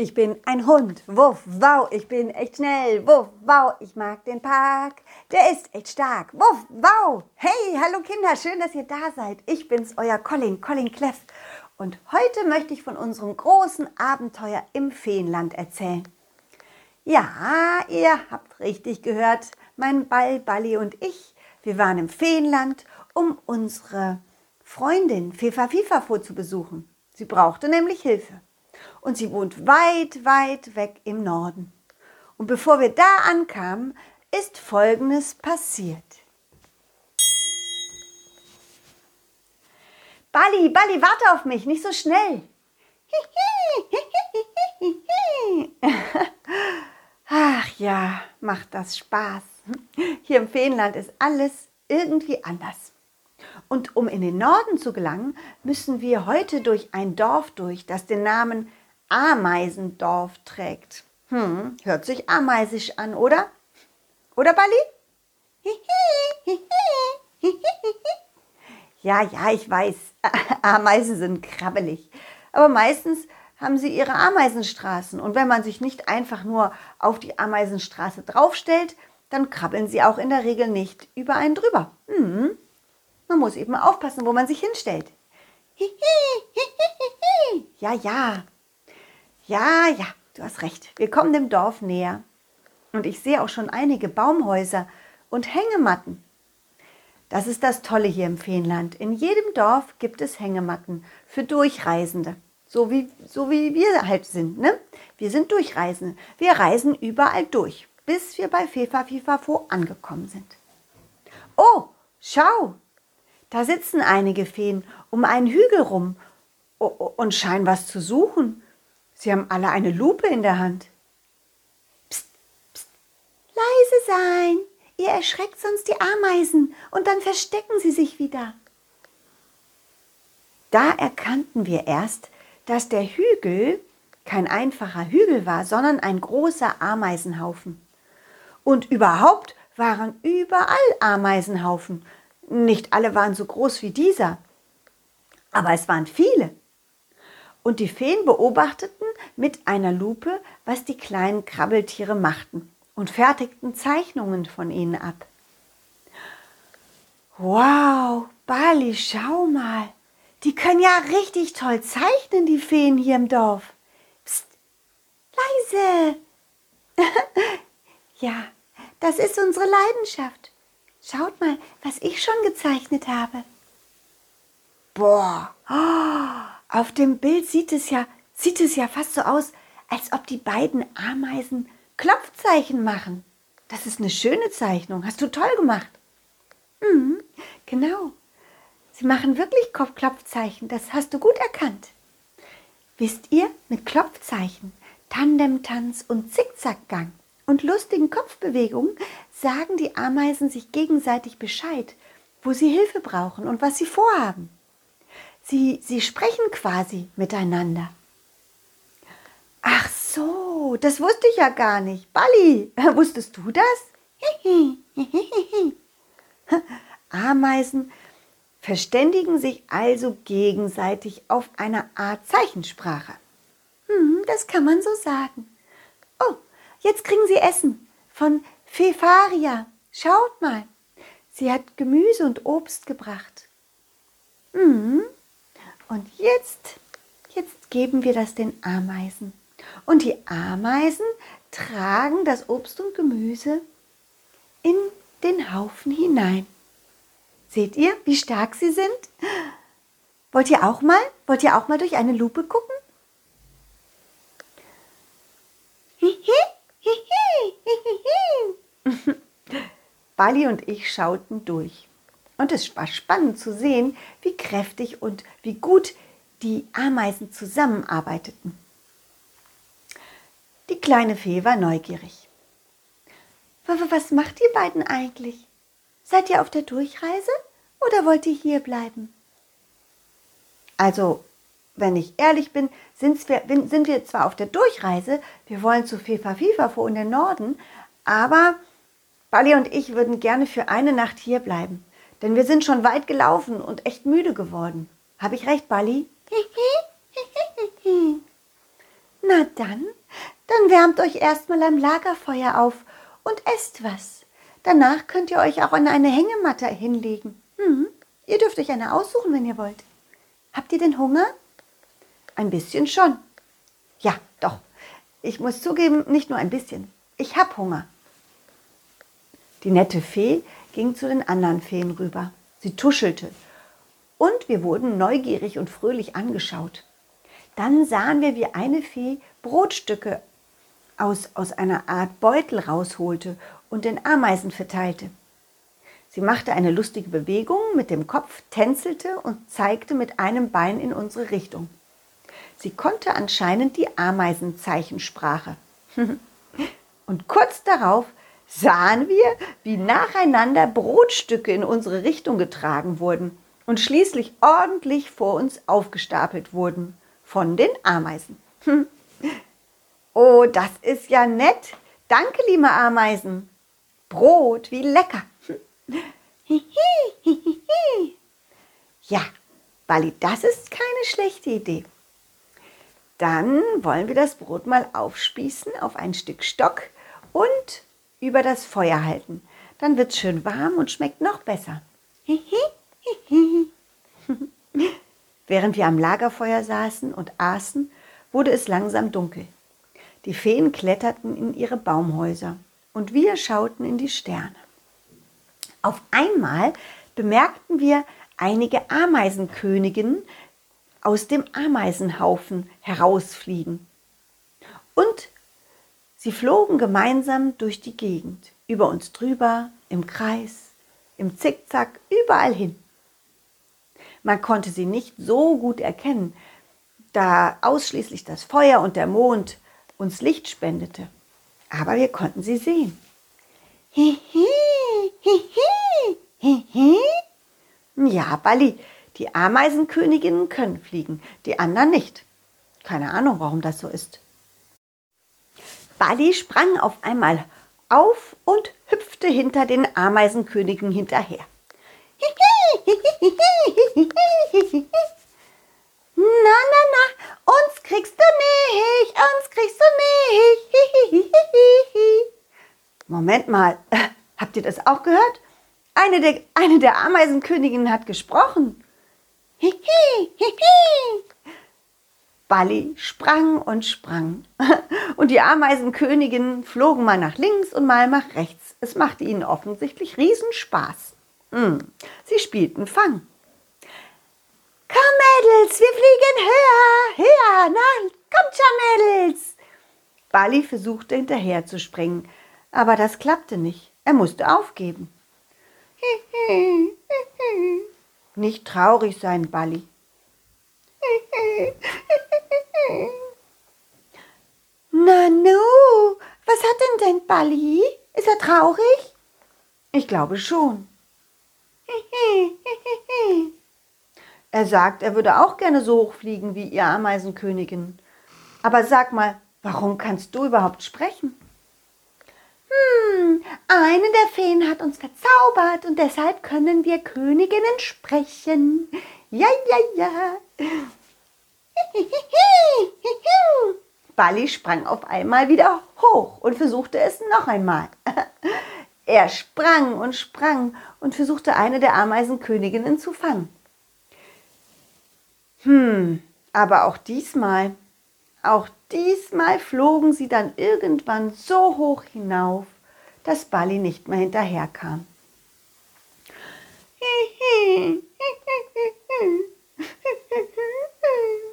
Ich bin ein Hund. Wuff, wow, ich bin echt schnell. Wuff, wow, ich mag den Park. Der ist echt stark. Wuff, wow. Hey, hallo Kinder, schön, dass ihr da seid. Ich bin's, euer Colin, Colin Cleff. Und heute möchte ich von unserem großen Abenteuer im Feenland erzählen. Ja, ihr habt richtig gehört. Mein Ball, Balli und ich, wir waren im Feenland, um unsere Freundin Fefa Fifafo zu besuchen. Sie brauchte nämlich Hilfe und sie wohnt weit, weit weg im Norden. Und bevor wir da ankamen, ist Folgendes passiert. Balli, Balli, warte auf mich, nicht so schnell. Ach ja, macht das Spaß. Hier im Feenland ist alles irgendwie anders. Und um in den Norden zu gelangen, müssen wir heute durch ein Dorf durch, das den Namen Ameisendorf trägt. Hm, hört sich ameisisch an, oder? Oder, Bali? Ja, ja, ich weiß. Ameisen sind krabbelig. Aber meistens haben sie ihre Ameisenstraßen. Und wenn man sich nicht einfach nur auf die Ameisenstraße draufstellt, dann krabbeln sie auch in der Regel nicht über einen drüber. Hm. Man muss eben aufpassen, wo man sich hinstellt. Ja, ja. Ja, ja, du hast recht. Wir kommen dem Dorf näher. Und ich sehe auch schon einige Baumhäuser und Hängematten. Das ist das Tolle hier im Feenland. In jedem Dorf gibt es Hängematten für Durchreisende. So wie, so wie wir halt sind. Ne? Wir sind Durchreisende. Wir reisen überall durch, bis wir bei Fefa Fifafo angekommen sind. Oh, schau! Da sitzen einige Feen um einen Hügel rum und scheinen was zu suchen. Sie haben alle eine Lupe in der Hand. Psst, psst, leise sein. Ihr erschreckt sonst die Ameisen und dann verstecken sie sich wieder. Da erkannten wir erst, dass der Hügel kein einfacher Hügel war, sondern ein großer Ameisenhaufen. Und überhaupt waren überall Ameisenhaufen. Nicht alle waren so groß wie dieser, aber es waren viele. Und die Feen beobachteten mit einer Lupe, was die kleinen Krabbeltiere machten und fertigten Zeichnungen von ihnen ab. Wow, Bali, schau mal. Die können ja richtig toll zeichnen, die Feen hier im Dorf. Psst, leise. ja, das ist unsere Leidenschaft. Schaut mal, was ich schon gezeichnet habe. Boah, oh, auf dem Bild sieht es ja sieht es ja fast so aus, als ob die beiden Ameisen Klopfzeichen machen. Das ist eine schöne Zeichnung. Hast du toll gemacht. Mhm, genau. Sie machen wirklich Klopfzeichen. Das hast du gut erkannt. Wisst ihr, mit Klopfzeichen, Tandemtanz und Zickzackgang und lustigen Kopfbewegungen sagen die Ameisen sich gegenseitig Bescheid, wo sie Hilfe brauchen und was sie vorhaben. Sie, sie sprechen quasi miteinander. Ach so, das wusste ich ja gar nicht. Balli, wusstest du das? Ameisen verständigen sich also gegenseitig auf eine Art Zeichensprache. Hm, das kann man so sagen. Jetzt kriegen sie Essen von Fefaria. Schaut mal, sie hat Gemüse und Obst gebracht. Hm, und jetzt, jetzt geben wir das den Ameisen. Und die Ameisen tragen das Obst und Gemüse in den Haufen hinein. Seht ihr, wie stark sie sind? Wollt ihr auch mal? Wollt ihr auch mal durch eine Lupe gucken? Bali und ich schauten durch. Und es war spannend zu sehen, wie kräftig und wie gut die Ameisen zusammenarbeiteten. Die kleine Fee war neugierig. Was macht ihr beiden eigentlich? Seid ihr auf der Durchreise oder wollt ihr hier bleiben? Also, wenn ich ehrlich bin, sind wir, sind wir zwar auf der Durchreise, wir wollen zu Fefa Fifafo in den Norden, aber Bali und ich würden gerne für eine Nacht hier bleiben, denn wir sind schon weit gelaufen und echt müde geworden. Habe ich recht, Bali? Na dann, dann wärmt euch erstmal am Lagerfeuer auf und esst was. Danach könnt ihr euch auch an eine Hängematte hinlegen. Hm, ihr dürft euch eine aussuchen, wenn ihr wollt. Habt ihr denn Hunger? Ein bisschen schon. Ja, doch. Ich muss zugeben, nicht nur ein bisschen. Ich hab Hunger. Die nette Fee ging zu den anderen Feen rüber. Sie tuschelte. Und wir wurden neugierig und fröhlich angeschaut. Dann sahen wir, wie eine Fee Brotstücke aus, aus einer Art Beutel rausholte und den Ameisen verteilte. Sie machte eine lustige Bewegung mit dem Kopf, tänzelte und zeigte mit einem Bein in unsere Richtung. Sie konnte anscheinend die Ameisenzeichensprache. und kurz darauf sahen wir, wie nacheinander Brotstücke in unsere Richtung getragen wurden und schließlich ordentlich vor uns aufgestapelt wurden von den Ameisen. Oh, das ist ja nett. Danke, liebe Ameisen. Brot, wie lecker. Ja, Bali, das ist keine schlechte Idee. Dann wollen wir das Brot mal aufspießen auf ein Stück Stock und über das Feuer halten. Dann wird es schön warm und schmeckt noch besser. Während wir am Lagerfeuer saßen und aßen, wurde es langsam dunkel. Die Feen kletterten in ihre Baumhäuser und wir schauten in die Sterne. Auf einmal bemerkten wir einige Ameisenköniginnen aus dem Ameisenhaufen herausfliegen. Und sie flogen gemeinsam durch die Gegend, über uns drüber, im Kreis, im Zickzack, überall hin. Man konnte sie nicht so gut erkennen, da ausschließlich das Feuer und der Mond uns Licht spendete. Aber wir konnten sie sehen. Ja, Bali, die Ameisenköniginnen können fliegen, die anderen nicht. Keine Ahnung, warum das so ist. Bali sprang auf einmal auf und hüpfte hinter den Ameisenkönigen hinterher. Na, na, na, uns kriegst du nicht, uns kriegst du nicht. Moment mal, habt ihr das auch gehört? Eine der, eine der Ameisenköniginnen hat gesprochen. Balli sprang und sprang. Und die Ameisenköniginnen flogen mal nach links und mal nach rechts. Es machte ihnen offensichtlich Riesenspaß. Hm, sie spielten Fang. Komm, Mädels, wir fliegen höher, höher, na, kommt schon, Mädels. Bali versuchte hinterher zu springen, aber das klappte nicht. Er musste aufgeben. Nicht traurig sein, Bali. Nanu, was hat denn dein Bali? Ist er traurig? Ich glaube schon. Er sagt, er würde auch gerne so hoch fliegen wie ihr Ameisenkönigin. Aber sag mal, warum kannst du überhaupt sprechen? Hm, eine der Feen hat uns verzaubert und deshalb können wir Königinnen sprechen. Ja, ja, ja. Bali sprang auf einmal wieder hoch und versuchte es noch einmal. Er sprang und sprang und versuchte eine der Ameisenköniginnen zu fangen. Hm, aber auch diesmal, auch diesmal flogen sie dann irgendwann so hoch hinauf, dass Bali nicht mehr hinterherkam.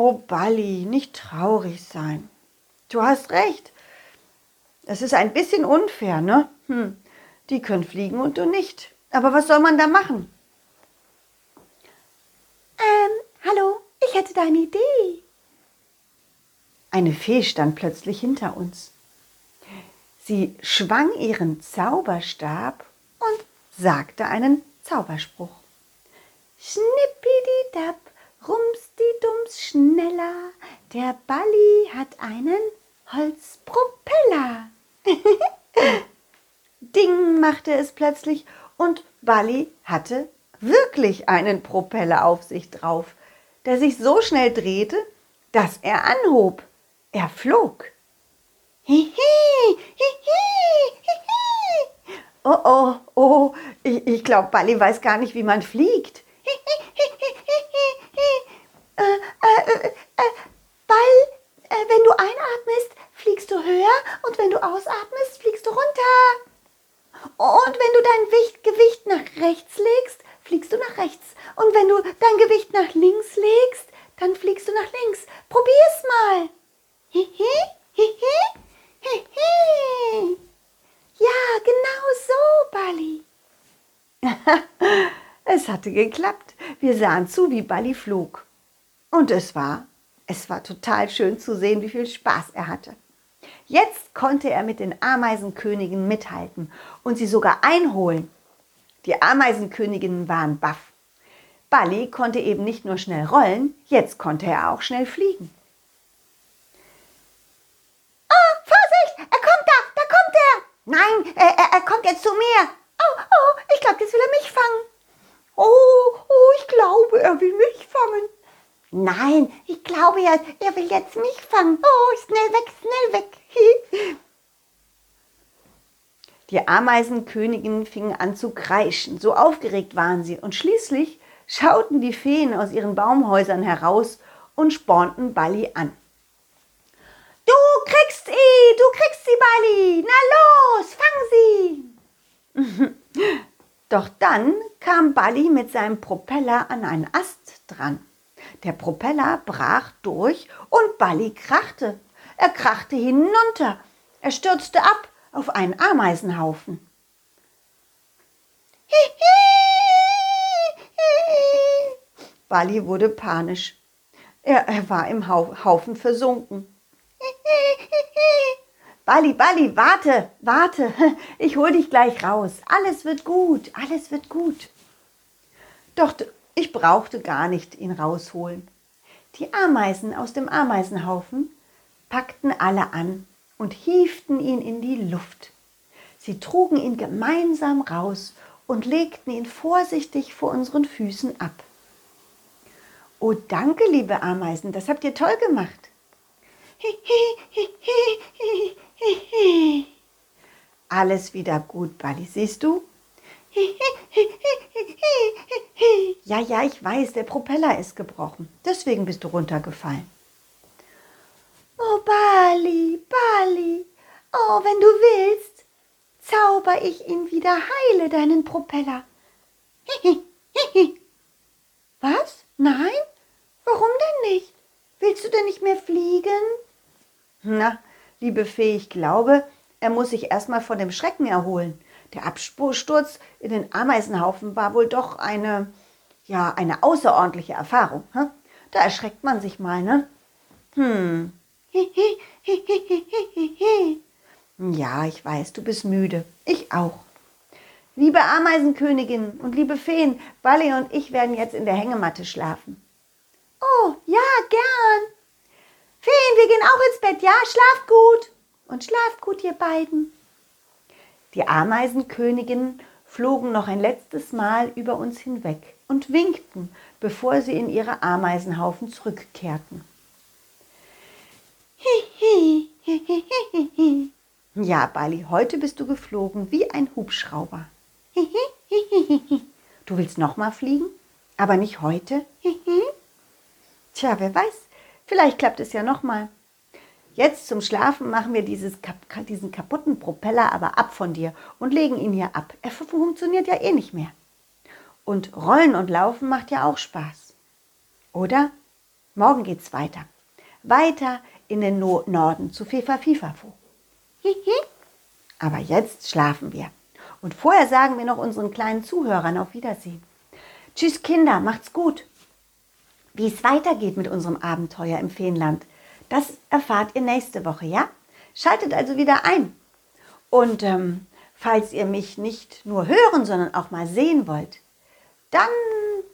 Oh Bali, nicht traurig sein. Du hast recht. Es ist ein bisschen unfair, ne? Hm, die können fliegen und du nicht. Aber was soll man da machen? Ähm, Hallo, ich hätte da eine Idee. Eine Fee stand plötzlich hinter uns. Sie schwang ihren Zauberstab und sagte einen Zauberspruch. Schnippidi-dab, rumsti-dums schneller, der Balli hat einen Holzpropeller. Ding machte es plötzlich und Balli hatte wirklich einen Propeller auf sich drauf der sich so schnell drehte, dass er anhob. Er flog. Hihi, hihi, hihi. Oh, oh, oh, ich, ich glaube, Bali weiß gar nicht, wie man fliegt. Äh, äh, äh, Ball, äh, wenn du einatmest, fliegst du höher und wenn du ausatmest, fliegst du runter. Und wenn du dein Gewicht nach rechts legst, fliegst du nach rechts. Und wenn du dein Gewicht nach links legst, dann fliegst du nach links. Probier's mal. Ja, genau so, Bali. es hatte geklappt. Wir sahen zu, wie Bali flog. Und es war, es war total schön zu sehen, wie viel Spaß er hatte. Jetzt konnte er mit den Ameisenkönigen mithalten und sie sogar einholen. Die Ameisenköniginnen waren baff. Bali konnte eben nicht nur schnell rollen, jetzt konnte er auch schnell fliegen. Oh, Vorsicht! Er kommt da! Da kommt er! Nein, er, er, er kommt jetzt zu mir! Oh, oh, ich glaube, jetzt will er mich fangen. Oh, oh, ich glaube, er will mich. Nein, ich glaube ja, er will jetzt mich fangen. Oh, schnell weg, schnell weg. Die Ameisenköniginnen fingen an zu kreischen, so aufgeregt waren sie, und schließlich schauten die Feen aus ihren Baumhäusern heraus und spornten Balli an. Du kriegst sie, du kriegst sie, Balli, na los, fang sie. Doch dann kam Balli mit seinem Propeller an einen Ast dran. Der Propeller brach durch und Balli krachte. Er krachte hinunter. Er stürzte ab auf einen Ameisenhaufen. Balli wurde panisch. Er, er war im Haufen versunken. Balli, Balli, warte, warte, ich hol dich gleich raus. Alles wird gut, alles wird gut. Doch ich brauchte gar nicht ihn rausholen. Die Ameisen aus dem Ameisenhaufen packten alle an und hieften ihn in die Luft. Sie trugen ihn gemeinsam raus und legten ihn vorsichtig vor unseren Füßen ab. Oh, danke, liebe Ameisen, das habt ihr toll gemacht. Alles wieder gut, Bali, siehst du? Ja, ja, ich weiß, der Propeller ist gebrochen. Deswegen bist du runtergefallen. Oh, Bali, Bali. Oh, wenn du willst, zauber ich ihn wieder heile, deinen Propeller. Was? Nein? Warum denn nicht? Willst du denn nicht mehr fliegen? Na, liebe Fee, ich glaube, er muss sich erstmal von dem Schrecken erholen. Der Absturz in den Ameisenhaufen war wohl doch eine, ja, eine außerordentliche Erfahrung. Hm? Da erschreckt man sich mal, ne? Hm. Ja, ich weiß, du bist müde. Ich auch. Liebe Ameisenkönigin und liebe Feen, Bali und ich werden jetzt in der Hängematte schlafen. Oh, ja, gern. Feen, wir gehen auch ins Bett, ja? Schlaft gut. Und schlaft gut, ihr beiden. Die Ameisenköniginnen flogen noch ein letztes Mal über uns hinweg und winkten, bevor sie in ihre Ameisenhaufen zurückkehrten. Hihi, hihi, Ja, Bali, heute bist du geflogen wie ein Hubschrauber. Du willst noch mal fliegen? Aber nicht heute? Tja, wer weiß, vielleicht klappt es ja noch mal. Jetzt zum Schlafen machen wir dieses, diesen kaputten Propeller aber ab von dir und legen ihn hier ab. Er funktioniert ja eh nicht mehr. Und Rollen und Laufen macht ja auch Spaß. Oder? Morgen geht's weiter. Weiter in den no Norden zu Fifa Fifafo. Aber jetzt schlafen wir. Und vorher sagen wir noch unseren kleinen Zuhörern auf Wiedersehen. Tschüss Kinder, macht's gut. Wie es weitergeht mit unserem Abenteuer im Feenland, das erfahrt ihr nächste Woche, ja? Schaltet also wieder ein. Und ähm, falls ihr mich nicht nur hören, sondern auch mal sehen wollt, dann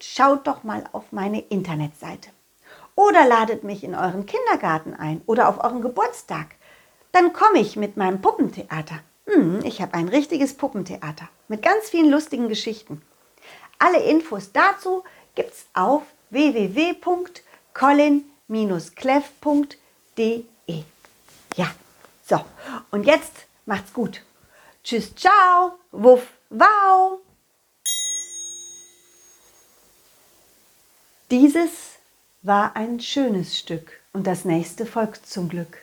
schaut doch mal auf meine Internetseite. Oder ladet mich in euren Kindergarten ein oder auf euren Geburtstag. Dann komme ich mit meinem Puppentheater. Hm, ich habe ein richtiges Puppentheater mit ganz vielen lustigen Geschichten. Alle Infos dazu gibt's auf www.colin-cleff.de E. Ja, so. Und jetzt macht's gut. Tschüss, ciao, wuff, wow. Dieses war ein schönes Stück und das nächste folgt zum Glück.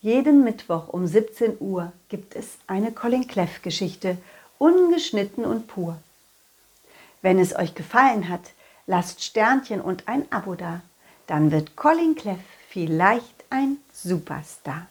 Jeden Mittwoch um 17 Uhr gibt es eine Colin Cleff Geschichte, ungeschnitten und pur. Wenn es euch gefallen hat, lasst Sternchen und ein Abo da. Dann wird Colin Cleff vielleicht ein Superstar.